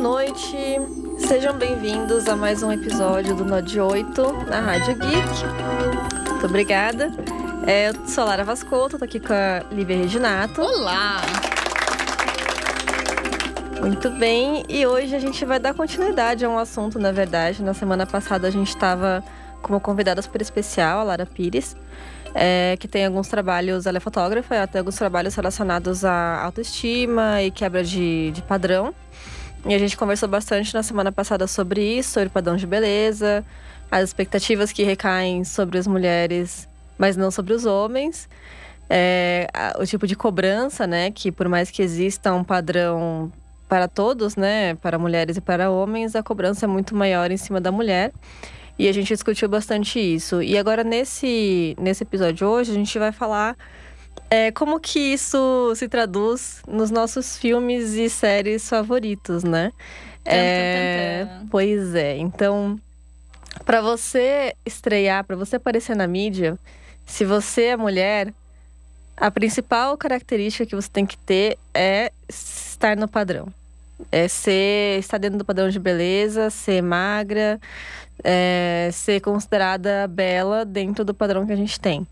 noite. Sejam bem-vindos a mais um episódio do Node 8 na Rádio Geek. Muito obrigada. É, eu sou a Lara Vascoto, tô aqui com a Lívia Reginato. Olá! Muito bem, e hoje a gente vai dar continuidade a um assunto, na verdade. Na semana passada a gente estava com uma convidada super especial, a Lara Pires, é, que tem alguns trabalhos, ela é fotógrafa, ela tem alguns trabalhos relacionados à autoestima e quebra de, de padrão. E a gente conversou bastante na semana passada sobre isso, sobre padrão de beleza, as expectativas que recaem sobre as mulheres, mas não sobre os homens. É, o tipo de cobrança, né? Que por mais que exista um padrão para todos, né? Para mulheres e para homens, a cobrança é muito maior em cima da mulher. E a gente discutiu bastante isso. E agora, nesse, nesse episódio hoje, a gente vai falar é, como que isso se traduz nos nossos filmes e séries favoritos, né? É, pois é. Então, para você estrear, para você aparecer na mídia, se você é mulher, a principal característica que você tem que ter é estar no padrão. É ser, estar dentro do padrão de beleza, ser magra, é, ser considerada bela dentro do padrão que a gente tem.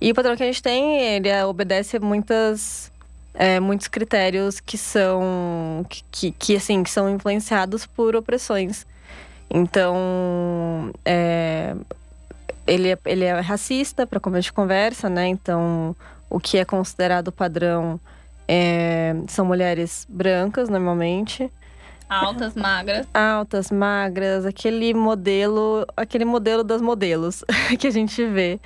E o padrão que a gente tem, ele obedece a muitas, é, muitos critérios que são, que, que, assim, que são influenciados por opressões. Então, é, ele, é, ele é racista, para como a gente conversa, né? Então, o que é considerado padrão é, são mulheres brancas, normalmente. Altas, magras. Altas, magras, aquele modelo, aquele modelo das modelos que a gente vê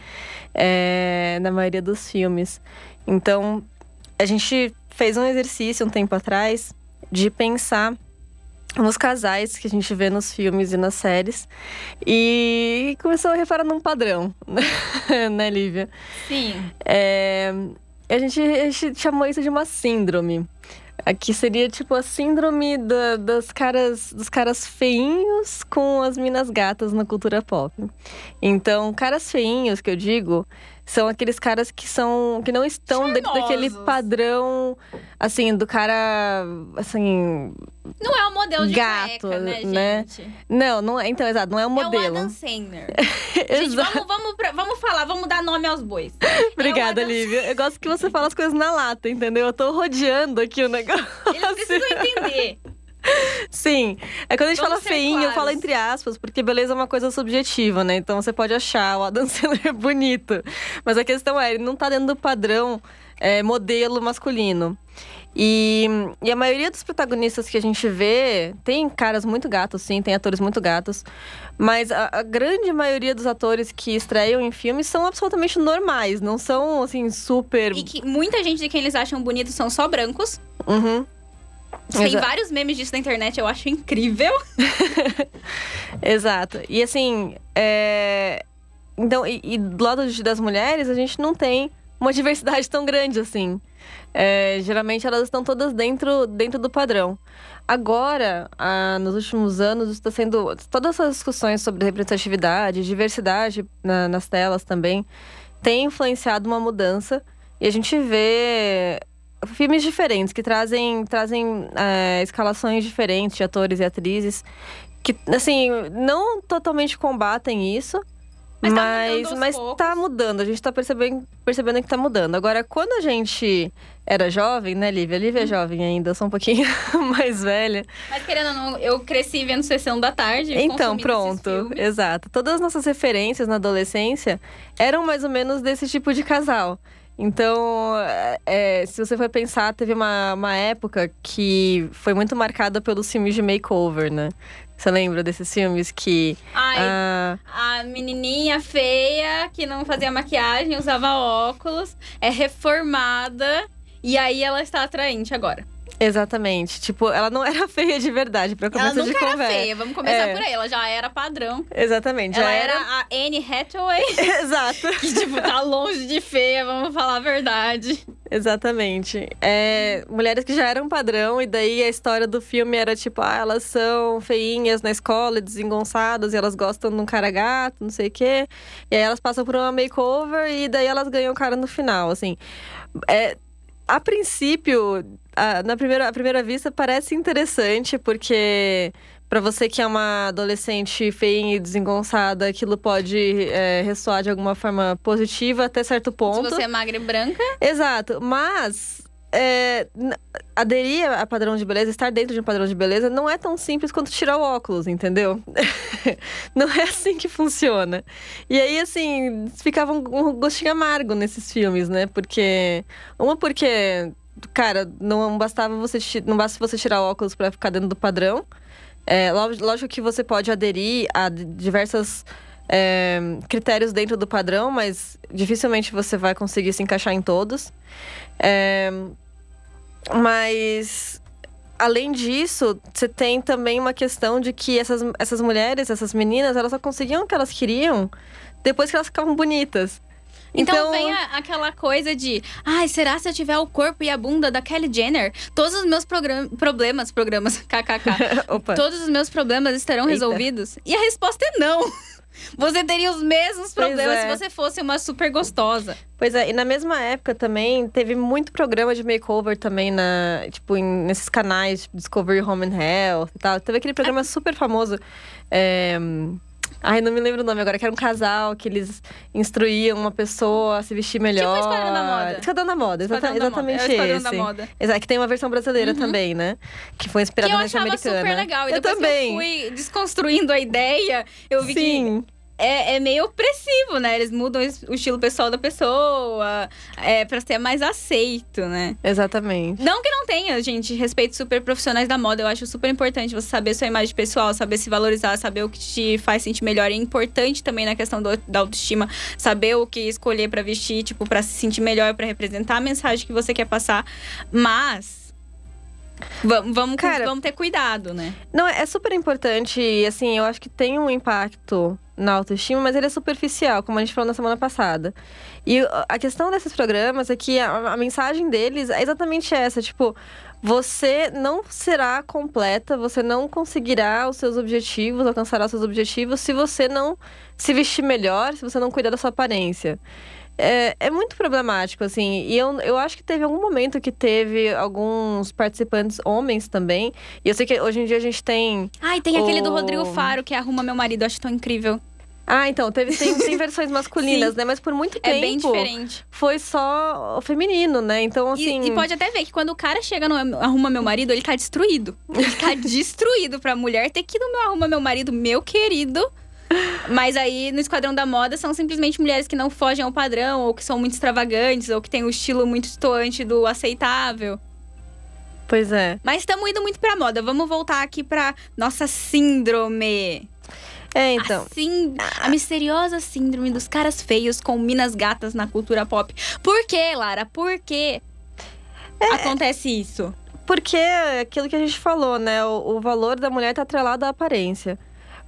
é, na maioria dos filmes. Então, a gente fez um exercício um tempo atrás de pensar nos casais que a gente vê nos filmes e nas séries. E começou a reparar num padrão, né, Lívia? Sim. É, a, gente, a gente chamou isso de uma síndrome. Aqui seria tipo a síndrome da, das caras, dos caras feinhos com as minas gatas na cultura pop. Então, caras feinhos que eu digo são aqueles caras que são que não estão Charmosos. dentro daquele padrão assim do cara assim não é o modelo de gato, cueca, né, né? gente? Não, não é, então exato, não é o modelo. É o Adam Sandler. gente, vamos, vamos, pra- vamos falar, vamos dar nome aos bois. Obrigada, É Adam- Lívia. Eu gosto que você fala as coisas na lata, entendeu? Eu tô rodeando aqui o negócio. Eles precisam entender. Sim. É quando a gente Vamos fala feinho, eu claros. falo entre aspas, porque beleza é uma coisa subjetiva, né? Então você pode achar o Adam Sandler bonito. Mas a questão é, ele não tá dentro do padrão é, modelo masculino. E, e a maioria dos protagonistas que a gente vê tem caras muito gatos, sim, tem atores muito gatos. Mas a, a grande maioria dos atores que estreiam em filmes são absolutamente normais, não são assim super. E que muita gente de quem eles acham bonitos são só brancos. Uhum. Tem vários memes disso na internet, eu acho incrível. Exato. E assim, é... então, e, e do lado das mulheres, a gente não tem uma diversidade tão grande assim. É, geralmente elas estão todas dentro, dentro do padrão. Agora, ah, nos últimos anos, está sendo. Todas essas discussões sobre representatividade, diversidade na- nas telas também, tem influenciado uma mudança. E a gente vê filmes diferentes que trazem, trazem é, escalações diferentes de atores e atrizes que, assim, não totalmente combatem isso, Mas tá mas, mudando mas poucos. tá mudando. A gente tá percebendo, percebendo que tá mudando. Agora, quando a gente era jovem, né, Lívia? A Lívia Hum. é jovem ainda, eu sou um pouquinho mais velha. Mas querendo ou não, eu cresci vendo Sessão da Tarde. Então, pronto. Exato. Todas as nossas referências na adolescência eram mais ou menos desse tipo de casal. Então, é, se você for pensar, teve uma, uma época que foi muito marcada pelos filmes de makeover, né? Você lembra desses filmes que. Ai, ah, a menininha feia que não fazia maquiagem, usava óculos, é reformada e aí ela está atraente agora. Exatamente. Tipo, ela não era feia de verdade, pra Ela começo de nunca era conversa. feia, vamos começar É. por aí. Ela já era padrão. Exatamente. ela já era a Anne Hathaway, Exato. que tipo, tá longe de feia, vamos falar a verdade. Exatamente. É, mulheres que já eram padrão, e daí a história do filme era tipo, ah, elas são feinhas na escola, desengonçadas, e elas gostam de um cara gato, não sei o quê. E aí elas passam por uma makeover e daí elas ganham o cara no final, assim. É, a princípio, a, na primeira, primeira vista, parece interessante, porque para você que é uma adolescente feia e desengonçada, aquilo pode é, ressoar de alguma forma positiva até certo ponto. Se você é magra e branca. Exato, mas é, aderir a padrão de beleza, estar dentro de um padrão de beleza, não é tão simples quanto tirar o óculos, entendeu? não é assim que funciona. E aí, assim, ficava um, um gostinho amargo nesses filmes, né? Porque. Uma, porque. Cara, não bastava você, não basta você tirar óculos para ficar dentro do padrão. É, lógico que você pode aderir a diversas é, critérios dentro do padrão, mas dificilmente você vai conseguir se encaixar em todos. É, mas além disso, você tem também uma questão de que essas, essas mulheres, essas meninas, elas só conseguiam o que elas queriam depois que elas ficavam bonitas. Então, então vem a, aquela coisa de, ai, será se eu tiver o corpo e a bunda da Kelly Jenner, todos os meus problemas, programas, kkk, todos os meus problemas estarão Eita. resolvidos? E a resposta é não. Você teria os mesmos problemas é. se você fosse uma super gostosa. Pois é, e na mesma época também teve muito programa de makeover também na, tipo, em, nesses canais, tipo Discovery Home and Health e tal. Teve aquele programa é. super famoso. É, Ai, não me lembro o nome agora, que era um casal que eles instruíam uma pessoa a se vestir melhor. Tipo Esquadrão da Moda. Esquadrão da Moda, exata, Esquadrão exatamente da moda. É esse. Da moda. Exato, que tem uma versão brasileira uhum. também, né? Que foi inspirada na americana. Que eu achava super legal. E eu também. eu fui desconstruindo a ideia, eu vi Sim. que é, é, meio opressivo, né? Eles mudam o estilo pessoal da pessoa é, pra ser mais aceito, né? Exatamente. Não que não tenha, gente, respeito super profissionais da moda. Eu acho super importante você saber sua imagem pessoal, saber se valorizar, saber o que te faz sentir melhor. É importante também na questão do, da autoestima, saber o que escolher para vestir, tipo, para se sentir melhor, para representar a mensagem que você quer passar. Mas Vamos, vamos, Cara, vamos ter cuidado, né? Não, é super importante. E assim, eu acho que tem um impacto na autoestima, mas ele é superficial, como a gente falou na semana passada. E a questão desses programas é que a, a mensagem deles é exatamente essa: tipo, você não será completa, você não conseguirá os seus objetivos, alcançará os seus objetivos se você não se vestir melhor, se você não cuidar da sua aparência é, é muito problemático, assim. E eu, eu acho que teve algum momento que teve alguns participantes homens também. E eu sei que hoje em dia a gente tem. Ai, tem o... aquele do Rodrigo Faro que arruma meu marido, acho tão incrível. Ah, então, teve, tem, tem versões masculinas, né? Mas por muito tempo. É bem diferente. Foi só o feminino, né? Então, assim. E, e, pode até ver que quando o cara chega no Arruma Meu Marido, ele tá destruído. Ele tá destruído pra mulher ter que ir no meu Arruma Meu Marido, meu querido mas aí, no Esquadrão da Moda, são simplesmente mulheres que não fogem ao padrão, ou que são muito extravagantes, ou que têm o um estilo muito estoante do aceitável. Pois é. Mas estamos indo muito pra moda. Vamos voltar aqui pra nossa síndrome. É, então. A, sínd... a misteriosa síndrome dos caras feios com minas gatas na cultura pop. Por que, Lara? Por que é... acontece isso? Porque é aquilo que a gente falou, né? O, o valor da mulher tá atrelado à aparência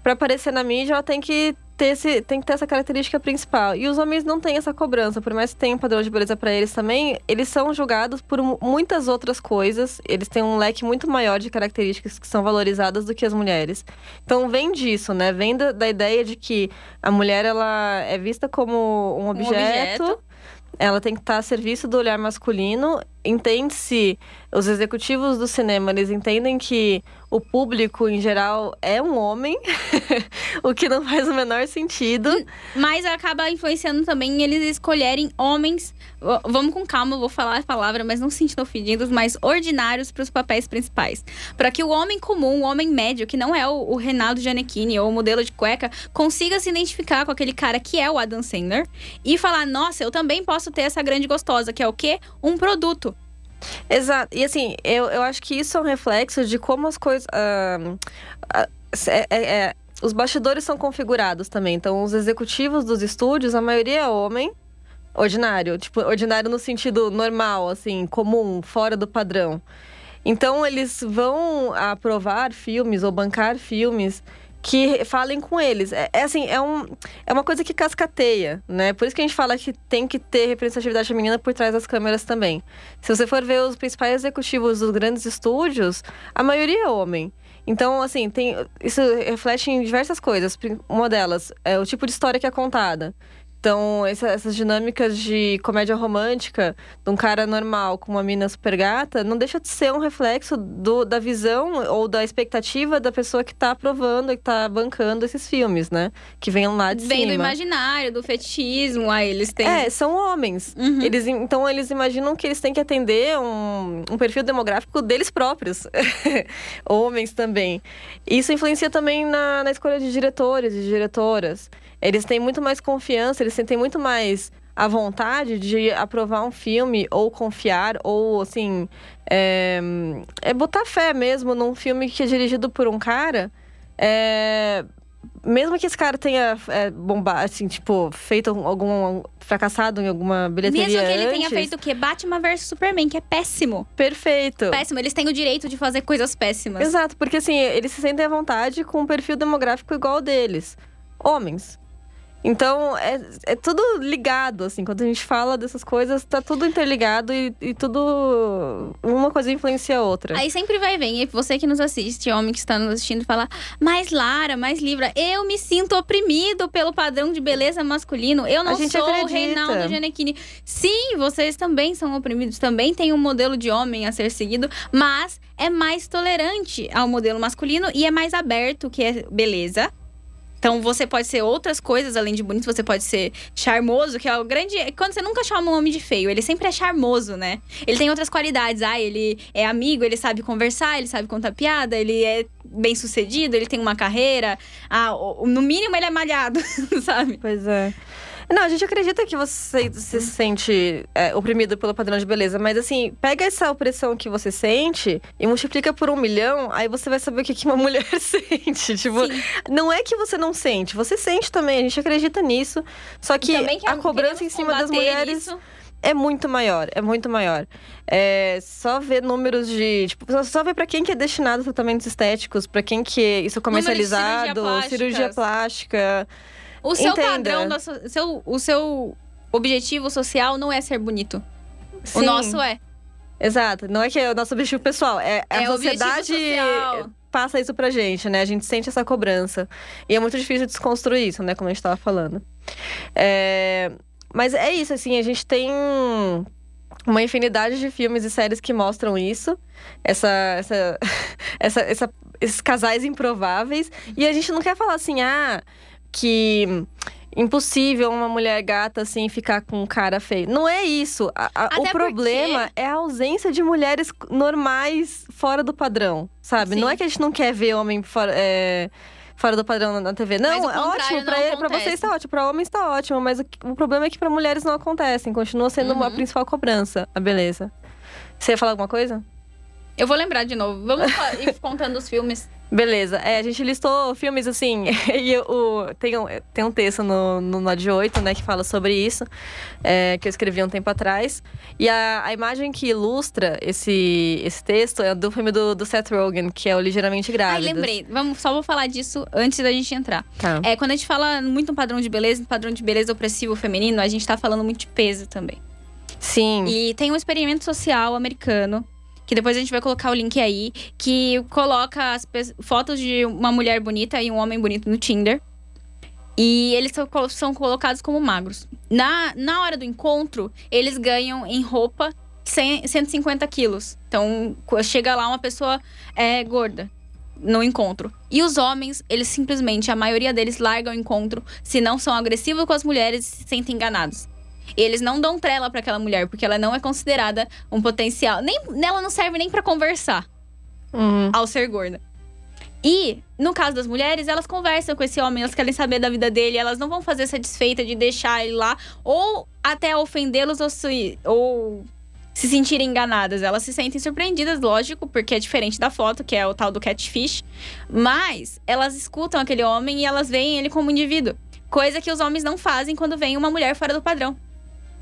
para aparecer na mídia, ela tem que ter esse, tem que ter essa característica principal. E os homens não têm essa cobrança, por mais que tenha um padrão de beleza para eles também, eles são julgados por muitas outras coisas. Eles têm um leque muito maior de características que são valorizadas do que as mulheres. Então vem disso, né? Vem da, da ideia de que a mulher ela é vista como um objeto. Um objeto. Ela tem que estar a serviço do olhar masculino. Entende-se, os executivos do cinema, eles entendem que o público em geral é um homem, o que não faz o menor sentido. Mas acaba influenciando também eles escolherem homens. Vamos com calma, vou falar a palavra, mas não se sentindo ofendidos, mas ordinários para os papéis principais. Para que o homem comum, o homem médio, que não é o, o Renato Giannichini ou o modelo de cueca, consiga se identificar com aquele cara que é o Adam Sandler e falar: nossa, eu também posso ter essa grande gostosa, que é o quê? Um produto. Exato. E assim, eu, eu acho que isso é um reflexo de como as coisas. Uh, uh, é, é, os bastidores são configurados também. Então, os executivos dos estúdios, a maioria é homem, ordinário. Tipo, ordinário no sentido normal, assim, comum, fora do padrão. Então, eles vão aprovar filmes ou bancar filmes que falem com eles. É, é, assim, é, um, é uma coisa que cascateia, né? Por isso que a gente fala que tem que ter representatividade feminina por trás das câmeras também. Se você for ver os principais executivos dos grandes estúdios, a maioria é homem. Então, assim, tem, isso reflete em diversas coisas. Uma delas é o tipo de história que é contada. Então, essa, essas dinâmicas de comédia romântica, de um cara normal com uma mina super gata, não deixa de ser um reflexo do, da visão ou da expectativa da pessoa que tá aprovando e que tá bancando esses filmes, né? Que vem lá de Vem cima. do imaginário, do fetichismo, aí eles têm. É, são homens. Uhum. Eles, então, eles imaginam que eles têm que atender um, um perfil demográfico deles próprios. homens também. Isso influencia também na, na escolha de diretores e diretoras. Eles têm muito mais confiança, eles sentem muito mais a vontade de aprovar um filme ou confiar ou assim é, é botar fé mesmo num filme que é dirigido por um cara é, mesmo que esse cara tenha é, bombado, assim, tipo, feito algum. fracassado em alguma bilheteria. Mesmo que ele antes, tenha feito o quê? Batman vs Superman, que é péssimo. Perfeito. Péssimo. Eles têm o direito de fazer coisas péssimas. Exato, porque assim, eles se sentem à vontade com um perfil demográfico igual ao deles. Homens. Então, é, é tudo ligado, assim. Quando a gente fala dessas coisas, tá tudo interligado e, e tudo. Uma coisa influencia a outra. Aí sempre vai vir, e você que nos assiste, homem que está nos assistindo, fala: mais Lara, mais Libra, eu me sinto oprimido pelo padrão de beleza masculino. Eu não sou o acredita. Reinaldo Gianecchini. Sim, vocês também são oprimidos, também tem um modelo de homem a ser seguido, mas é mais tolerante ao modelo masculino e é mais aberto, que é beleza. Então você pode ser outras coisas além de bonito, você pode ser charmoso, que é o grande. Quando você nunca chama um homem de feio, ele sempre é charmoso, né? Ele tem outras qualidades. Ah, ele é amigo, ele sabe conversar, ele sabe contar piada, ele é bem sucedido, ele tem uma carreira. Ah, no mínimo ele é malhado, sabe? Pois é. Não, a gente acredita que você se sente é, oprimido pelo padrão de beleza, mas assim, pega essa opressão que você sente e multiplica por um milhão, aí você vai saber o que uma mulher sente. Tipo, Sim. não é que você não sente, você sente também, a gente acredita nisso. Só que a cobrança em cima das mulheres isso. é muito maior, é muito maior. É só ver números de. Tipo, só- ver pra quem que é destinado a tratamentos estéticos, pra quem que isso é de cirurgia comercializado, plásticas. cirurgia plástica. O seu Entenda. padrão, da so- seu, o seu objetivo social não é ser bonito. O Sim. nosso é. Exato. Não é que é o nosso objetivo pessoal, é, a É o objetivo sociedade passa isso pra gente, né? A gente sente essa cobrança. E é muito difícil desconstruir isso, né? Como a gente tava falando. É, Mas é isso, assim, a gente tem uma infinidade de filmes e séries que mostram isso. Essa, essa, essa, essa- esses casais improváveis. E a gente não quer falar assim, ah, que impossível uma mulher gata assim ficar com um cara feio. Não é isso. A- a- o problema é a ausência de mulheres normais fora do padrão, sabe? Sim. Não é que a gente não quer ver homem fora. é, Fora do padrão na- TV. Não, é ótimo. Pra, ele, pra vocês tá ótimo, pra homens tá ótimo. Mas o, o problema é que pra mulheres não acontecem. Continua sendo Uhum. principal cobrança. A beleza. Você ia falar alguma coisa? Eu vou lembrar de novo. Vamos ir contando os filmes. Beleza. É, a gente listou filmes assim. e o, tem, um, tem um texto no, no Nod 8, né, que fala sobre isso, é, que eu escrevi um tempo atrás. E a, a imagem que ilustra esse, esse texto é do filme do, do Seth Rogen, que é o Ligeiramente Ai, Grávidas. lembrei. Vamos, só vou falar disso antes da gente entrar. Tá. É, quando a gente fala muito no padrão de beleza, no padrão de beleza opressivo feminino, a gente tá falando muito de peso também. Sim. E tem um experimento social americano, que depois a gente vai colocar o link aí, que coloca as fotos de uma mulher bonita e um homem bonito no Tinder. E eles são, são colocados como magros. Na, na hora do encontro, eles ganham em roupa 100, 150 quilos. Então, chega lá uma pessoa é, gorda no encontro. E os homens, eles simplesmente, a maioria deles largam o encontro se não são agressivos com as mulheres e se sentem enganados. E eles não dão trela pra aquela mulher, porque ela não é considerada um potencial. Nem, ela não serve nem pra conversar Uhum. ao ser gorda. E, no caso das mulheres, elas conversam com esse homem, elas querem saber da vida dele, elas não vão fazer satisfeita de deixar ele lá, ou até ofendê-los ou se, ou se sentirem enganadas. Elas se sentem surpreendidas, lógico, porque é diferente da foto, que é o tal do catfish. Mas elas escutam aquele homem e elas veem ele como indivíduo. Coisa que os homens não fazem quando vem uma mulher fora do padrão.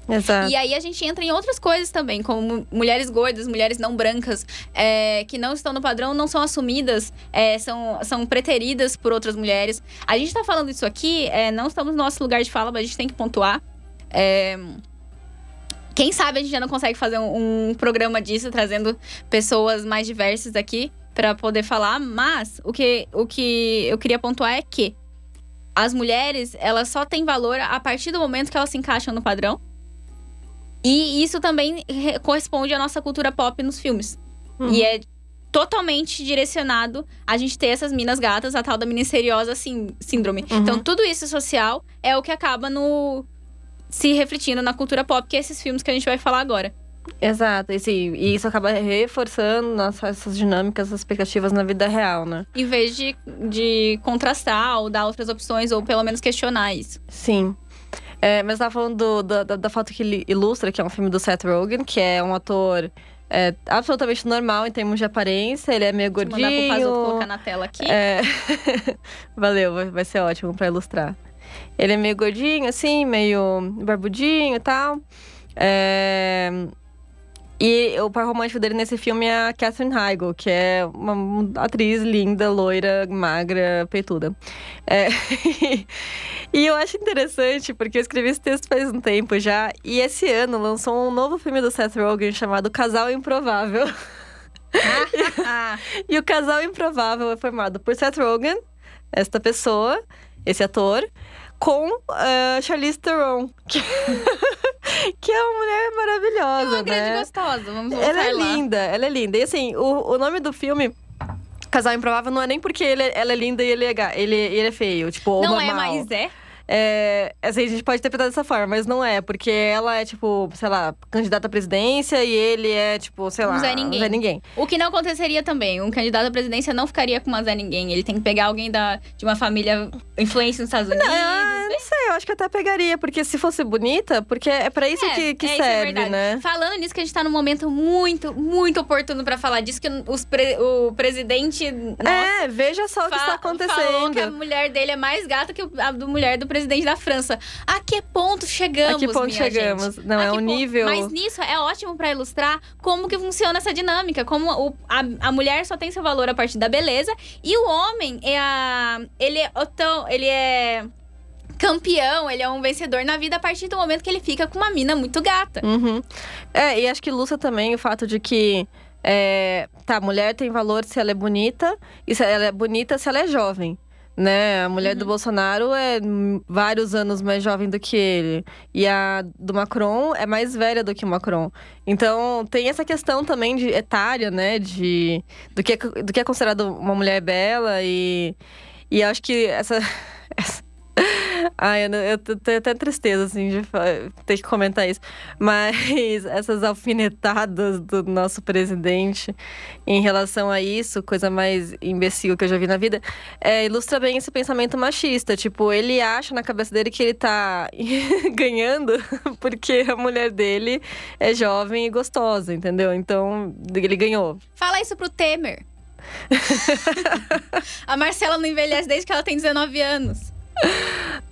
Exato. E aí a gente entra em outras coisas também, como mulheres gordas, mulheres não brancas, é, que não estão no padrão, não são assumidas, é, são, são preteridas por outras mulheres. A gente tá falando isso aqui, é, não estamos no nosso lugar de fala, mas a gente tem que pontuar. É, quem sabe a gente já não consegue fazer um, um programa disso, trazendo pessoas mais diversas aqui para poder falar, mas o que, o que eu queria pontuar é que as mulheres, elas só têm valor a partir do momento que elas se encaixam no padrão. E isso também re- corresponde à nossa cultura pop nos filmes. Uhum. E é totalmente direcionado a gente ter essas minas gatas, a tal da misteriosa sim, síndrome. Uhum. Então, tudo isso social é o que acaba no se refletindo na cultura pop, que é esses filmes que a gente vai falar agora. Exato, e, sim, e isso acaba reforçando nossa, essas dinâmicas, essas expectativas na vida real, né? Em vez de, de contrastar ou dar outras opções, ou pelo menos questionar isso. Sim. É, mas eu tava falando do- da, da, da foto que ele ilustra, que é um filme do Seth Rogen, que é um ator é, absolutamente normal em termos de aparência. Ele é meio Vou gordinho. mandar pro Pazoto colocar na tela aqui. É... Valeu, vai, vai ser ótimo pra ilustrar. Ele é meio gordinho, assim, meio barbudinho e tal. É... E o par romântico dele nesse filme é a Catherine Heigl, que é uma atriz linda, loira, magra, peituda. É... e eu acho interessante, porque eu escrevi esse texto faz um tempo já, e esse ano lançou um novo filme do Seth Rogen chamado Casal Improvável. E o casal improvável é formado por Seth Rogen, esta pessoa, esse ator, com uh, Charlize Theron, que, que é uma mulher maravilhosa, uma grande né? gostosa, vamos voltar Ela é lá. linda, ela é linda. E assim, o, o nome do filme. Casal Improvável não é nem porque ele, ela é linda e ele é, ele, ele é feio, tipo, ou Não normal. é, mas é. É, assim, a gente pode interpretar dessa forma, mas não é, porque ela é, tipo, sei lá, candidata à presidência e ele é, tipo, sei lá, Zé Ninguém. Zé Ninguém. O que não aconteceria também. Um candidato à presidência não ficaria com uma Zé Ninguém. Ele tem que pegar alguém da, de uma família influente nos Estados Unidos. Ah, não sei, eu acho que até pegaria, porque se fosse bonita, porque é pra isso que, que é, isso é serve, verdade. né? Falando nisso, que a gente tá num momento muito, muito oportuno pra falar disso, que os pre- o presidente. Nossa, é, veja só o que está fa- Falou que a acontecendo. mulher dele é mais gata que a do mulher do presidente da França. A que ponto chegamos, A que ponto chegamos? gente? Não, A é um ponto- nível. Mas nisso é ótimo pra ilustrar como que funciona essa dinâmica. Como o- a, a mulher só tem seu valor a partir da beleza. E o homem é a. Ele é tão- Ele é. Campeão, ele é um vencedor na vida a partir do momento que ele fica com uma mina muito gata. Uhum. É, e acho que ilustra também o fato de que. É, tá, a mulher tem valor se ela é bonita, e se ela é bonita se ela é jovem. Né? A mulher Uhum. do Bolsonaro é vários anos mais jovem do que ele. E a do Macron é mais velha do que o Macron. Então tem essa questão também de etária, né? De, do, que é, do que é considerado uma mulher bela. E, e acho que essa. essa- Ai, eu, eu tenho até tristeza, assim, de ter que comentar isso. Mas essas alfinetadas do nosso presidente em relação a isso, coisa mais imbecil que eu já vi na vida, é, ilustra bem esse pensamento machista. Tipo, ele acha na cabeça dele que ele tá ganhando porque a mulher dele é jovem e gostosa, entendeu? Então, ele ganhou. Fala isso pro Temer. a Marcela não envelhece desde que ela tem 19 anos.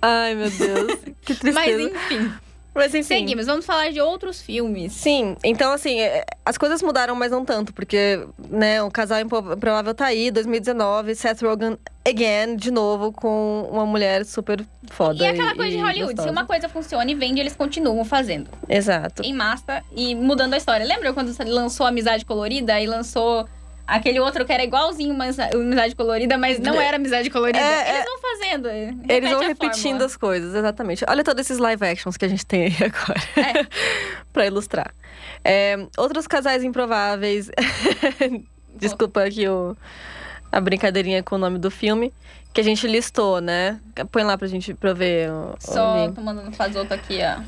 Ai, meu Deus. Que tristeza. Mas enfim, Mas, enfim. seguimos. Vamos falar de outros filmes. Sim, então assim, é, as coisas mudaram, mas não tanto, porque, né, o casal Impro- improvável tá aí, 2019, Seth Rogen again, de novo, com uma mulher super foda. E aquela coisa de Hollywood, se gostosa. uma coisa funciona e vende, eles continuam fazendo. Exato. Em massa e mudando a história. Lembra quando lançou Amizade Colorida e lançou aquele outro que era igualzinho uma Amizade Colorida, mas não era Amizade Colorida? É, é. Eles vão fazendo. Eles vão repetindo as coisas, exatamente. Olha todos esses live actions que a gente tem aí agora. É. pra ilustrar. É, outros casais improváveis. Desculpa aqui o, a brincadeirinha com o nome do filme. Que a gente listou, né? Põe lá pra gente pra ver o, o Só link. tô mandando fazer outro aqui, ó.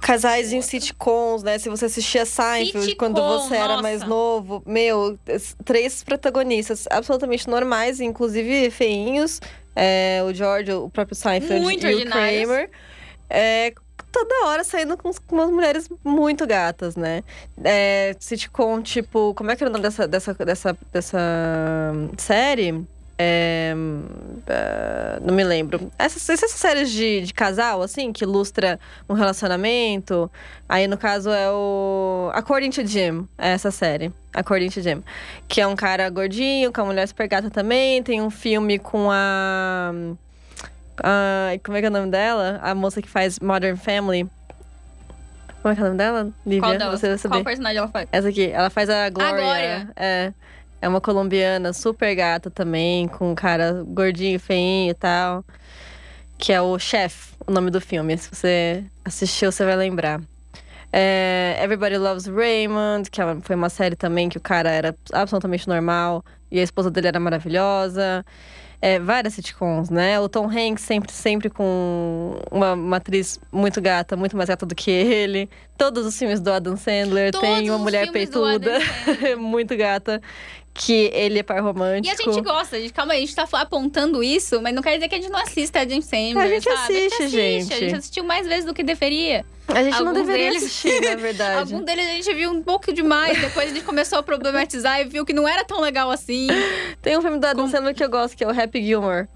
Casais em sitcoms, né? Se você assistia Seinfeld Sitcom, quando você era nossa. mais novo. Meu, três protagonistas absolutamente normais, inclusive feinhos. É, o George, o próprio Seinfeld Muito e o. Kramer. É, toda hora saindo com, com umas mulheres muito gatas, né? É, sitcom, tipo... Como é que era o nome dessa, dessa, dessa, dessa série? É, ah, não me lembro. Essas, essas séries de, de casal, assim, que ilustra um relacionamento. Aí, no caso, é o According to Jim, é essa série. According to Jim. Que é um cara gordinho, com a mulher super gata também. Tem um filme com a... a- como é que é o nome dela? A moça que faz Modern Family. Como é que é o nome dela? Lívia, Qual delas? você vai saber. Qual personagem ela faz? Essa aqui, ela faz a Glória. Glória. É. É uma colombiana super gata também, com um cara gordinho, feinho e tal. que é o Chef, o nome do filme. Se você assistiu, você vai lembrar. É, Everybody Loves Raymond, que foi uma série também que o cara era absolutamente normal e a esposa dele era maravilhosa. É, várias sitcoms, né? O Tom Hanks sempre, sempre com uma, uma, atriz muito gata, muito mais gata do que ele. Todos os filmes do Adam Sandler Todos tem uma mulher peituda, muito gata que ele é par romântico. E a gente gosta, gente, calma aí, a gente tá apontando isso, mas não quer dizer que a gente não assista a Sandler, a gente sabe? Assiste, a gente assiste, gente. A gente assistiu mais vezes do que deveria. A gente Alguns não deveria deles... assistir, na verdade. Algum deles a gente viu um pouco demais, depois a gente começou a problematizar e viu que não era tão legal assim. Tem um filme do Adam Sandler que eu gosto, que é o Happy Gilmore.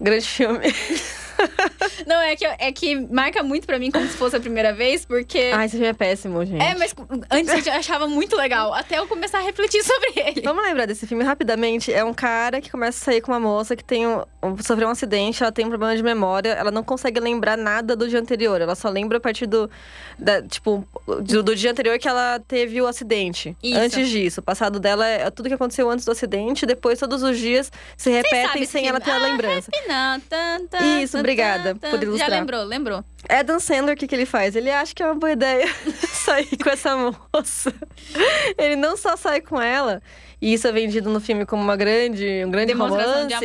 Grande filme. Não, é que, é que marca muito pra mim como se fosse a primeira vez, porque. Ah, esse filme é péssimo, gente. É, mas antes eu achava muito legal, até eu começar a refletir sobre ele. Vamos lembrar desse filme rapidamente. É um cara que começa a sair com uma moça que tem um, sofreu um acidente, ela tem um problema de memória, ela não consegue lembrar nada do dia anterior. Ela só lembra a partir do. Da, tipo, do, do, dia anterior que ela teve o acidente. Isso. Antes disso. O passado dela é tudo que aconteceu antes do acidente, depois todos os dias se repetem sem ela ter ah, a lembrança. Não, tan, tan, Isso, obrigada por ilustrar. Já lembrou, lembrou. Adam Sandler, o que, que ele faz? Ele acha que é uma boa ideia sair com essa moça. Ele não só sai com ela, e isso é vendido no filme como uma grande, um grande romance.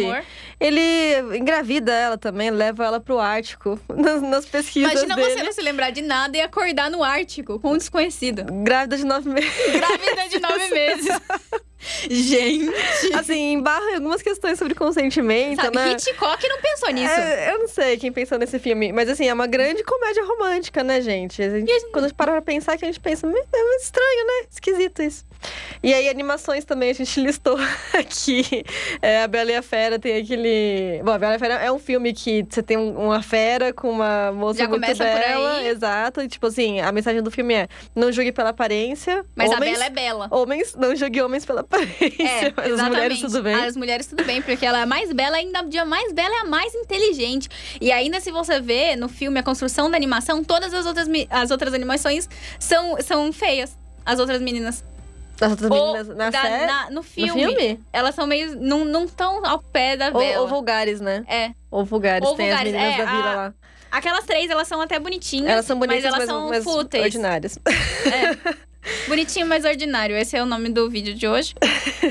Ele engravida ela também, leva ela pro Ártico, nas, nas pesquisas Imagina dele. você não se lembrar de nada e acordar no Ártico com um desconhecido. Grávida de nove meses. Grávida de nove meses. Gente! Assim, embarra em algumas questões sobre consentimento, Sabe, né? Hitchcock não pensou nisso. É, eu não sei quem pensou nesse filme, mas assim, é uma grande comédia romântica, né, gente? A gente, gente... Quando a gente para pra pensar, que a gente pensa, é estranho, né? Esquisito isso. E aí, animações também a gente listou aqui. É, a Bela e a Fera tem aquele. Bom, a Bela e a Fera é um filme que você tem uma fera com uma moça Já muito bela. Exato. E, tipo assim, a mensagem do filme é: não julgue pela aparência. Mas homens, a Bela é bela. Homens, não julgue homens pela aparência. É, mas exatamente. as mulheres tudo bem. As mulheres tudo bem, porque ela é a mais bela, ainda a mais bela é a mais inteligente. E ainda se você vê no filme a construção da animação, todas as outras, as outras animações são, são feias. As outras meninas. As outras meninas na da, série? Na, no, filme, no filme. Elas são meio. Não, não tão ao pé da vela. Ou, ou vulgares, né? É. Ou vulgares. Ou Tem vulgares. as meninas é, da vila a, lá. Aquelas três, elas são até bonitinhas. Elas são bonitas, mas elas mas, são mas fúteis. ordinárias. É. Bonitinho, mas ordinário. Esse é o nome do vídeo de hoje.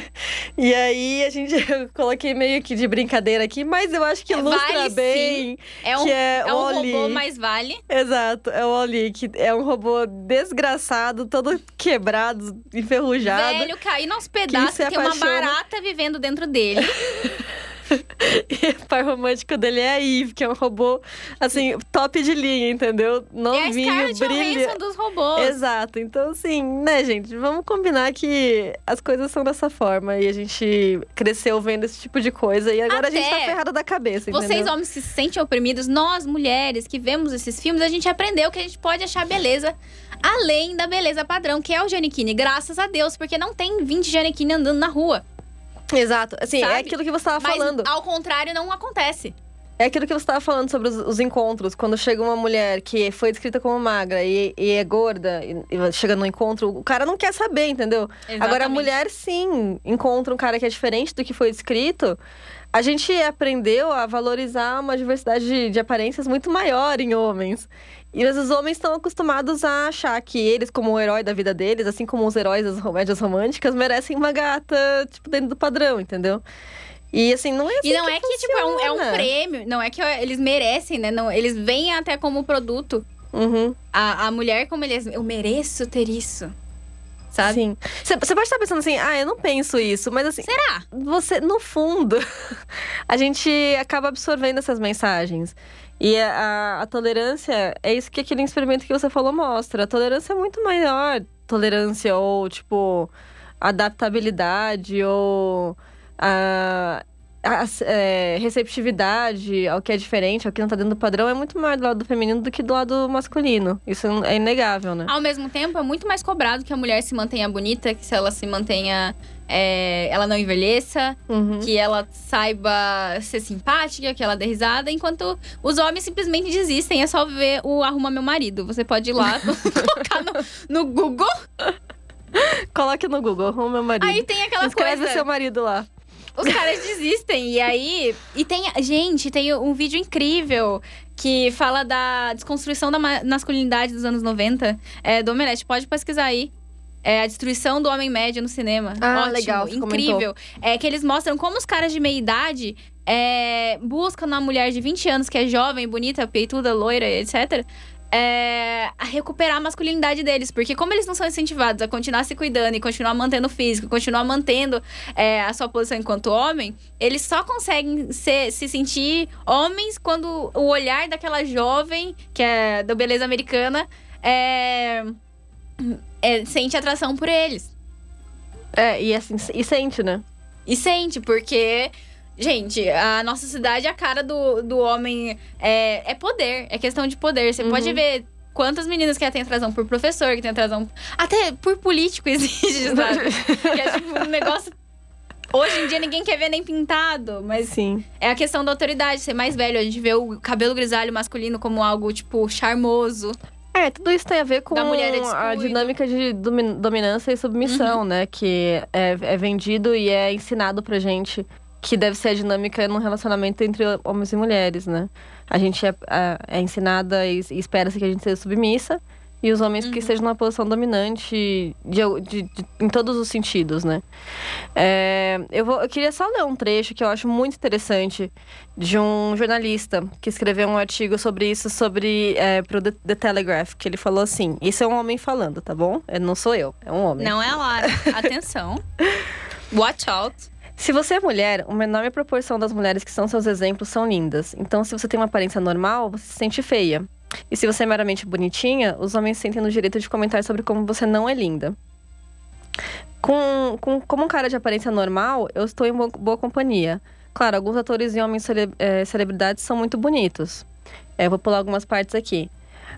e aí, a gente eu coloquei meio que de brincadeira aqui, mas eu acho que ilustra vale, bem. Sim. É um, que é, é um Oli. robô mais vale. Exato, é o Oli, que é um robô desgraçado, todo quebrado, enferrujado. Velho, caindo aos pedaços, tem uma barata vivendo dentro dele. e o par romântico dele é a Eve, que é um robô, assim, top de linha, entendeu? Novinho, é a brilha. dos robôs. Exato. Então, assim, né, gente? Vamos combinar que as coisas são dessa forma. E a gente cresceu vendo esse tipo de coisa. E agora Até a gente tá ferrada da cabeça, entendeu? Vocês, homens, se sentem oprimidos. Nós, mulheres, que vemos esses filmes, a gente aprendeu que a gente pode achar beleza além da beleza padrão, que é o Giannichini. Graças a Deus, porque não tem 20 Giannichini andando na rua. Exato. Assim, Sabe? é aquilo que você estava falando. ao contrário, não acontece. É aquilo que você estava falando sobre os, os, encontros. Quando chega uma mulher que foi descrita como magra e, e é gorda, e, e, chega no encontro, o cara não quer saber, entendeu? Exatamente. Agora, a mulher, sim, encontra um cara que é diferente do que foi descrito. A gente aprendeu a valorizar uma diversidade de, de aparências muito maior em homens. E os homens estão acostumados a achar que eles, como o herói da vida deles, assim como os heróis das comédias românticas, merecem uma gata, tipo, dentro do padrão, entendeu? E assim, não é assim E não que é que, tipo, é um, é um, prêmio. Não é que eles merecem, né? Não, eles vêm até como produto. Uhum. A, a mulher, como eles. Eu mereço ter isso. Sabe? Sim. Você pode estar pensando assim, ah, eu não penso isso, mas assim. Será? Você, no fundo, a gente acaba absorvendo essas mensagens. E a, a, a, tolerância é isso que aquele experimento que você falou mostra. A tolerância é muito maior. Tolerância ou, tipo, adaptabilidade ou. A, a é, receptividade ao que é diferente, ao que não tá dentro do padrão, é muito maior do lado feminino do que do lado masculino. Isso é inegável, né? Ao mesmo tempo, é muito mais cobrado que a mulher se mantenha bonita, que se ela se mantenha. É, ela não envelheça, uhum. que ela saiba ser simpática, que ela dê risada, enquanto os homens simplesmente desistem. É só ver o Arruma Meu Marido. Você pode ir lá, colocar no, no Google. Coloque no Google, Arruma Meu Marido. Aí tem aquela Escreve coisa. seu marido lá. os caras desistem. E aí. E tem. Gente, tem um vídeo incrível que fala da desconstrução da masculinidade dos anos 90. É, do Omelete, pode pesquisar aí. É a destruição do homem médio no cinema. Ah, Ótimo, legal, incrível. É que eles mostram como os caras de meia idade é, buscam na mulher de 20 anos, que é jovem, bonita, peituda, loira, etc. É, a recuperar a masculinidade deles. Porque como eles não são incentivados a continuar se cuidando e continuar mantendo o físico, continuar mantendo é, a sua posição enquanto homem, eles só conseguem ser, se sentir homens quando o olhar daquela jovem, que é da beleza americana, é, é, sente atração por eles. É, e assim, e sente, né? E sente, porque Gente, a nossa cidade, a cara do, do homem é, é poder, é questão de poder. Você Uhum. pode ver quantas meninas que têm atração por professor, que tem atração. Até por político existe, sabe? que é tipo um negócio. Hoje em dia ninguém quer ver nem pintado, mas Sim. é a questão da autoridade, ser mais velho. A gente vê o cabelo grisalho masculino como algo, tipo, charmoso. É, tudo isso tem a ver com é a dinâmica de domi- dominância e submissão, Uhum. né? Que é, é vendido e é ensinado pra gente que deve ser a dinâmica num relacionamento entre homens e mulheres, né? A gente é, é- é ensinada e espera-se que a gente seja submissa. E os homens que Uhum. estejam numa posição dominante de- de- de- em todos os sentidos, né? É, eu, vou, eu queria só ler um trecho que eu acho muito interessante de um jornalista que escreveu um artigo sobre isso, sobre é, pro The, The Telegraph, que ele falou assim: Isso é um homem falando, tá bom? É, Não sou eu, é um homem. Não é a Lara. Atenção. Watch out. Se você é mulher, uma enorme proporção das mulheres que são seus exemplos são lindas. Então, se você tem uma aparência normal, você se sente feia. E se você é meramente bonitinha, os homens sentem no direito de comentar sobre como você não é linda. Com, com, como um cara de aparência normal, eu estou em bo- boa companhia. Claro, alguns atores e homens cele, eh, celebridades são muito bonitos. Eh, eu vou pular algumas partes aqui.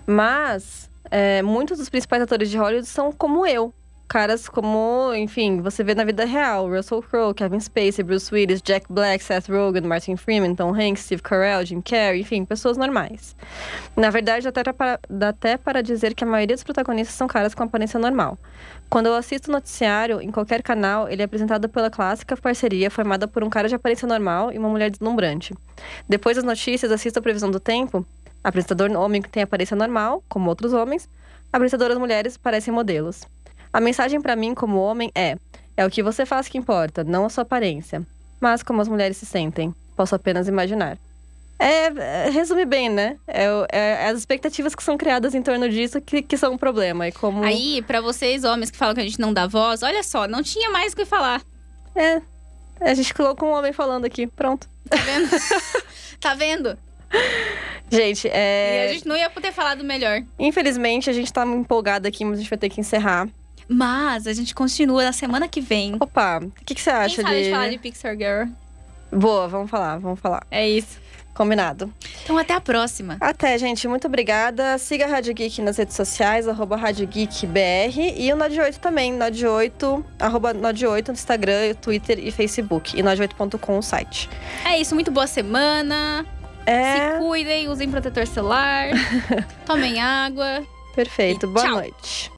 Mas eh, muitos dos principais atores de Hollywood são como eu. Caras como, enfim, você vê na vida real. Russell Crowe, Kevin Spacey, Bruce Willis, Jack Black, Seth Rogen, Martin Freeman, Tom Hanks, Steve Carell, Jim Carrey, enfim, pessoas normais. Na verdade, até para, dá até para dizer que a maioria dos protagonistas são caras com aparência normal. Quando eu assisto o noticiário, em qualquer canal, ele é apresentado pela clássica parceria formada por um cara de aparência normal e uma mulher deslumbrante. Depois das notícias, assisto a previsão do tempo. Apresentador homem que tem aparência normal, como outros homens. Apresentadoras mulheres parecem modelos. A mensagem pra mim, como homem, é: é o que você faz que importa, não a sua aparência. Mas como as mulheres se sentem, posso apenas imaginar. É, é, resume bem, né? É, o- é as expectativas que são criadas em torno disso que, que são um problema. E como. Aí, pra vocês, homens que falam que a gente não dá voz, olha só, não tinha mais o que falar. É. A gente colocou um homem falando aqui. Pronto. Tá vendo? tá vendo? Gente, E é. a gente não ia poder falar do melhor. Infelizmente, a gente tá empolgado aqui, mas a gente vai ter que encerrar. Mas a gente continua na semana que vem. Opa, o que, que você Quem acha sabe de. de falar de Pixar Girl? Boa, vamos falar, vamos falar. É isso. Combinado. Então até a próxima. Até, gente. Muito obrigada. Siga a Rádio Geek nas redes sociais, arroba Rádio Geek BR. E o Nod 8 também, Nod 8, arroba Nod 8 no Instagram, Twitter e Facebook. E nod8.com o site. É isso, muito boa semana. É, Se cuidem, usem protetor solar. tomem água. perfeito. E Boa tchau. noite.